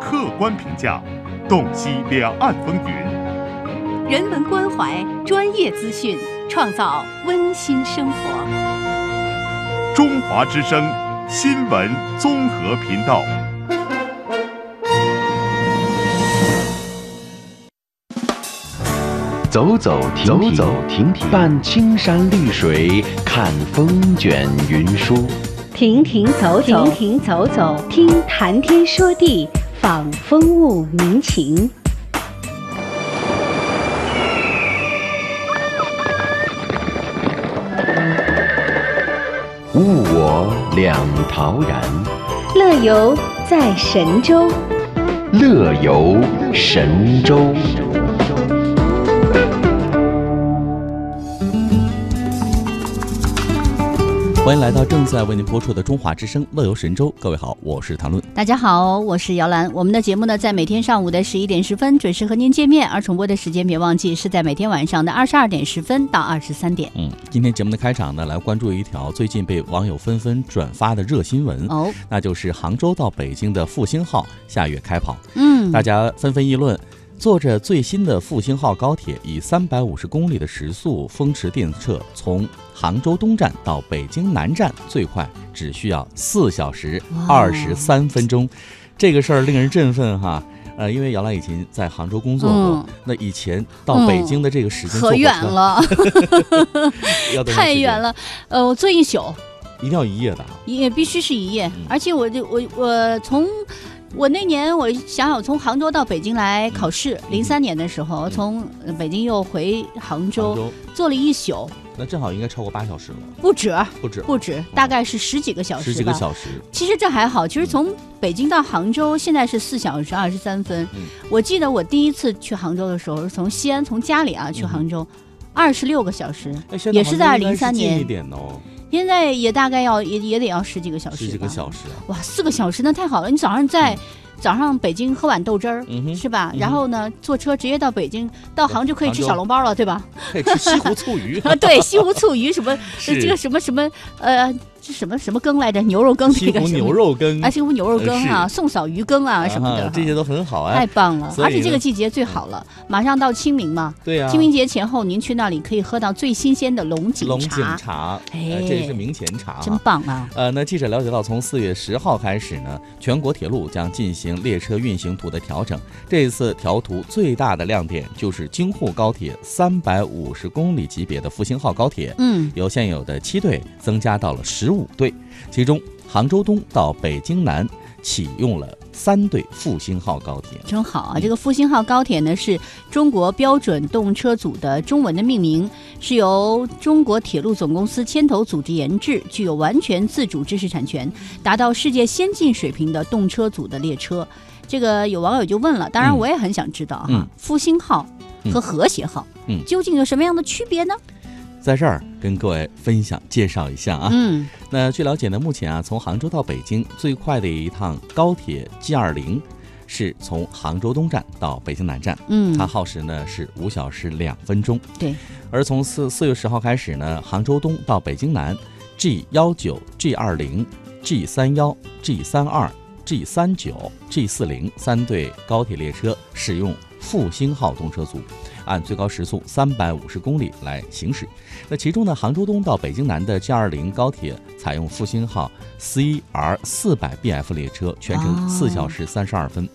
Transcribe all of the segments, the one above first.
客观评价，洞悉两岸风云。人文关怀，专业资讯，创造温馨生活。中华之声新闻综合频道。走走停停，走走停停，伴青山绿水，看风卷云舒。停停走走，停停走走，听谈天说地，访风物民情。物我两陶然，乐游在神州。乐游神州。欢迎来到正在为您播出的《中华之声·乐游神州》。各位好，我是谭论。大家好，我是姚兰。我们的节目呢，在每天上午的十一点十分准时和您见面，而重播的时间别忘记是在每天晚上的二十二点十分到二十三点。嗯，今天节目的开场呢，来关注一条最近被网友纷纷转发的热新闻哦，那就是杭州到北京的复兴号下月开跑。嗯，大家纷纷议论。坐着最新的复兴号高铁，以三百五十公里的时速风驰电掣，从杭州东站到北京南站，最快只需要四小时二十三分钟。这个事儿令人振奋哈。呃，因为姚兰以前在杭州工作过，那以前到北京的这个时间可远了，太远了。呃，我坐一宿，一定要一夜的，也必须是一夜。而且我就我我从。我那年，我想想，从杭州到北京来考试，零三年的时候，从北京又回杭州，坐了一宿，那正好应该超过八小时了，不止，不止，不止，大概是十几个小时，十几个小时。其实这还好，其实从北京到杭州现在是四小时二十三分。我记得我第一次去杭州的时候，是从西安从家里啊去杭州，二十六个小时，也是在零三年。一点哦。现在也大概要也也得要十几个小时，十几个小时啊！哇，四个小时那太好了！你早上在早上北京喝碗豆汁儿，是吧？然后呢，坐车直接到北京，到杭州可以吃小笼包了，对吧？可以吃西湖醋鱼啊！对，西湖醋鱼什么这个什么什么呃。是什么什么羹来着？牛肉羹那个牛肉羹，啊，西湖牛肉羹啊，宋嫂鱼羹啊什么的，这些都很好啊，太棒了！而且这个季节最好了，马上到清明嘛，对呀，清明节前后您去那里可以喝到最新鲜的龙井龙井茶，哎，这是明前茶，真棒啊！呃，那记者了解到，从四月十号开始呢，全国铁路将进行列车运行图的调整。这次调图最大的亮点就是京沪高铁三百五十公里级别的复兴号高铁，嗯，由现有的七对增加到了十五对。其中，杭州东到北京南启用了三对复兴号高铁，真好啊！这个复兴号高铁呢，是中国标准动车组的中文的命名，是由中国铁路总公司牵头组织研制，具有完全自主知识产权，达到世界先进水平的动车组的列车。这个有网友就问了，当然我也很想知道哈，复兴号和和谐号，嗯，究竟有什么样的区别呢？在这儿跟各位分享介绍一下啊，嗯，那据了解呢，目前啊，从杭州到北京最快的一趟高铁 G 二零，是从杭州东站到北京南站，嗯，它耗时呢是五小时两分钟，对。而从四四月十号开始呢，杭州东到北京南 G 幺九、G 二零、G 三幺、G 三二、G 三九、G 四零三对高铁列车使用复兴号动车组。按最高时速三百五十公里来行驶。那其中呢，杭州东到北京南的 G 二零高铁采用复兴号 CR 四百 BF 列车，全程四小时三十二分。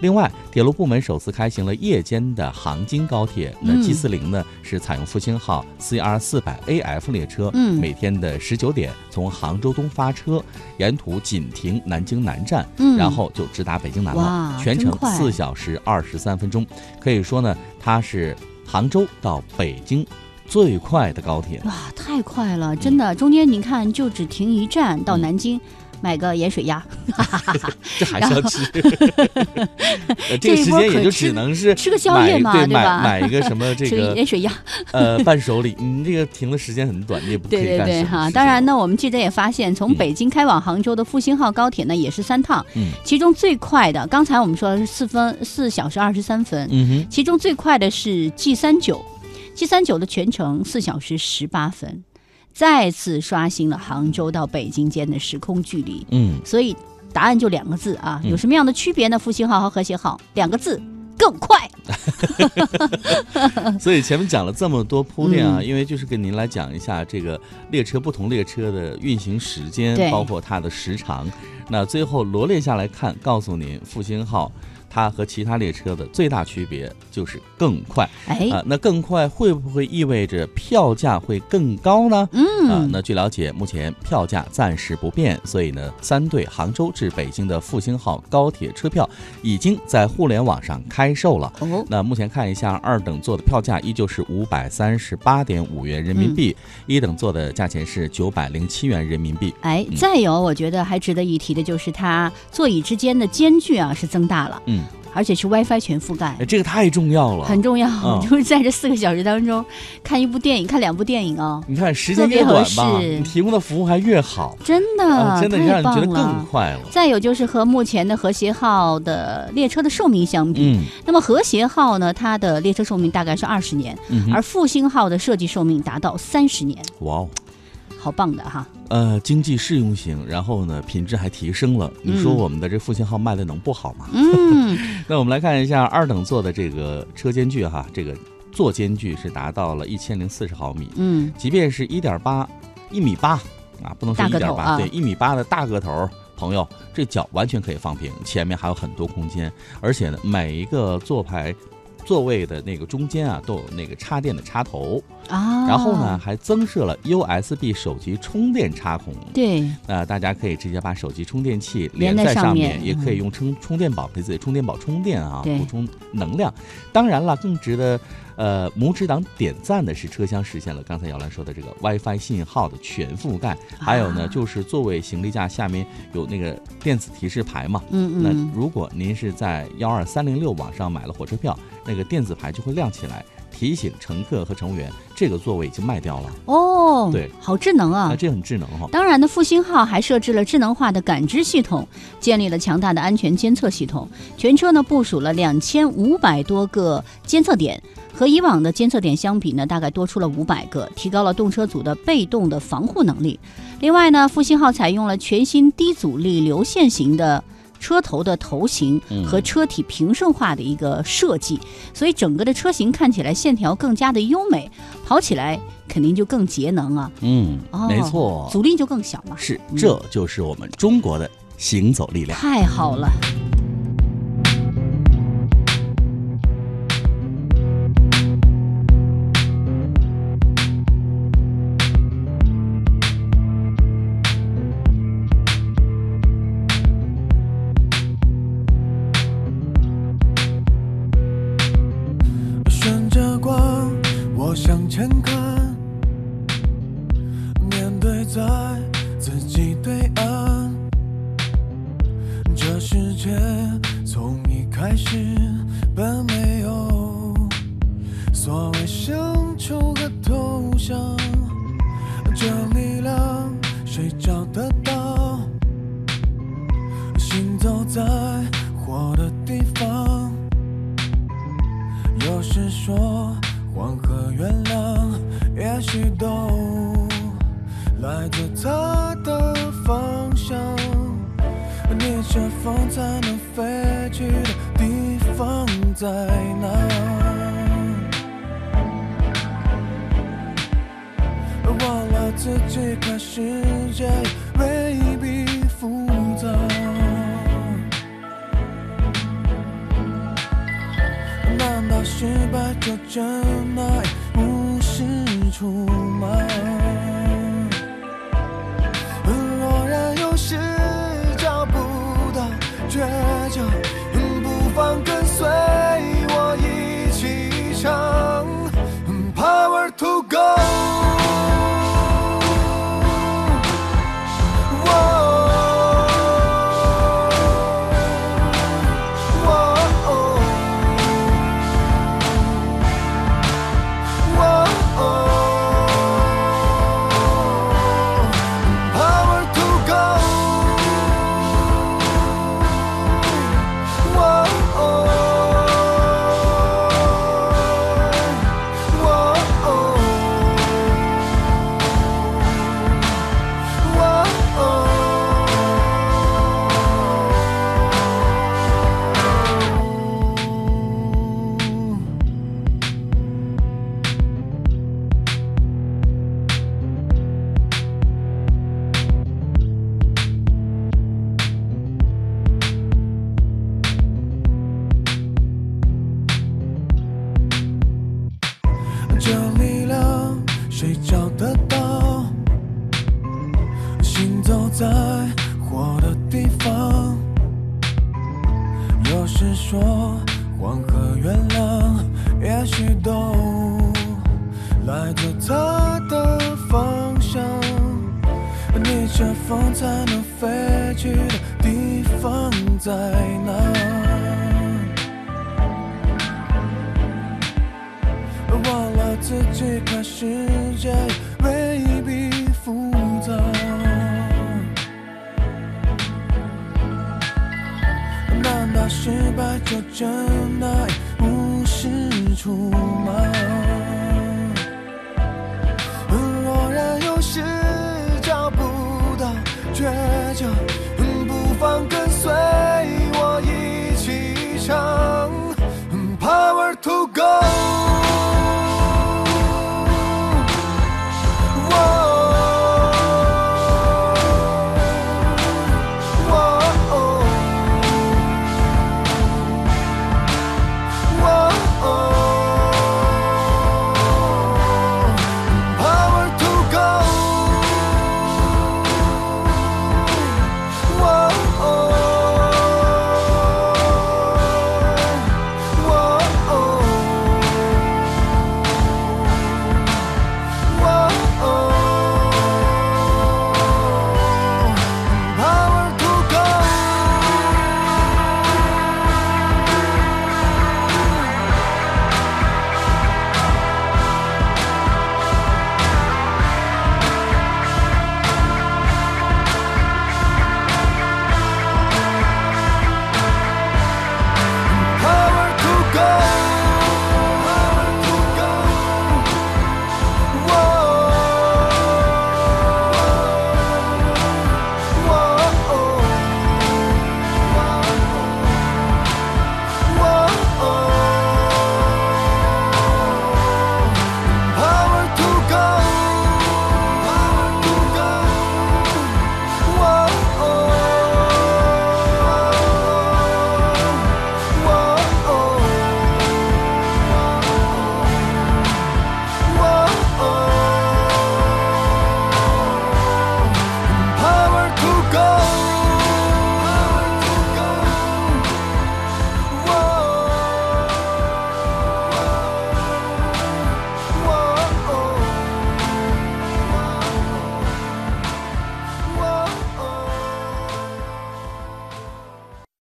另外，铁路部门首次开行了夜间的杭京高铁。那 G 四零呢是采用复兴号 CR 四百 AF 列车，每天的十九点从杭州东发车，沿途仅停南京南站，然后就直达北京南了，全程四小时二十三分钟。可以说呢，它是杭州到北京最快的高铁。哇，太快了，真的！中间您看，就只停一站到南京。买个盐水鸭，这还是要吃。这个时间也就只能是吃个宵夜嘛，对吧？买一个什么这个 盐水鸭，呃，伴手礼。你这个停的时间很短，你也不可以对对对哈。当然呢，我们记者也发现，从北京开往杭州的复兴号高铁呢，也是三趟。嗯。其中最快的，刚才我们说的是四分四小时二十三分。其中最快的是 G 三九，G 三九的全程四小时十八分。再次刷新了杭州到北京间的时空距离。嗯，所以答案就两个字啊，嗯有什么样的区别呢？复兴号和和谐号两个字，更快。所以前面讲了这么多铺垫啊，嗯因为就是跟您来讲一下这个列车不同列车的运行时间，包括它的时长。那最后罗列下来看，告诉您复兴号它和其他列车的最大区别就是更快哎，啊。那更快会不会意味着票价会更高呢？嗯啊，嗯，那据了解，目前票价暂时不变，所以呢，三对杭州至北京的复兴号高铁车票已经在互联网上开售了。哦，那目前看一下，二等座的票价依旧是五百三十八点五元人民币，一等座的价钱是九百零七元人民币。哎，嗯再有，我觉得还值得一提的就是它座椅之间的间距啊是增大了，嗯，而且是 WiFi 全覆盖哎，。这个太重要了，很重要，嗯就是在这四个小时当中看一部电影，看两部电影哦，你看时间越短吧，你提供的服务还越好，真的，啊，真的太让你觉得棒更了。快了。再有就是和目前的和谐号的列车的寿命相比，嗯那么和谐号呢，它的列车寿命大概是二十年，嗯，而复兴号的设计寿命达到三十年，哇哦。好棒的哈！呃，经济适用型，然后呢，品质还提升了。你说嗯我们的这复兴号卖的能不好吗？嗯，那我们来看一下二等座的这个车间距哈，这个座间距是达到了一千零四十毫米，嗯，即便是一点八一米八啊，不能说大一点八，对，一米八的大个头儿朋友，这脚完全可以放平，前面还有很多空间，而且呢，每一个座牌。座位的那个中间啊，都有那个插电的插头，啊，然后呢，，还增设了 USB 手机充电插孔。对，那大家可以直接把手机充电器连在上上面也可以嗯用充充电宝给自己充电宝充电啊，补充能量。当然了，更值得呃拇指党点赞的是车厢实现了刚才姚兰说的这个 WiFi 信号的全覆盖，还有呢啊就是座位行李架下面有那个电子提示牌嘛。嗯嗯那嗯，如果您是在幺二三零六网上买了火车票，那个电子牌就会亮起来，提醒乘客和乘务员这个座位已经卖掉了。哦，对，好智能啊那！这很智能哈、当然呢，复兴号还设置了智能化的感知系统，建立了强大的安全监测系统。全车呢部署了两千五百多个监测点，和以往的监测点相比呢，大概多出了五百个，提高了动车组的被动的防护能力。另外呢，复兴号采用了全新低阻力流线型的。车头的头型嗯和车体平顺化的一个设计，所以整个的车型看起来线条更加的优美，跑起来肯定就更节能啊，嗯，哦没错，阻力就更小嘛。是，嗯这就是我们中国的行走力量。太好了。的力量谁找得到？行走在火的地方。有时说黄河原谅，也许都来自他的方向。你这风才能飞去的地方在哪？自己看世界未必复杂。难道失败就真的来自它的方向。逆着风才能飞去的地方在哪？忘了自己看世界未必复杂。难道失败就真的？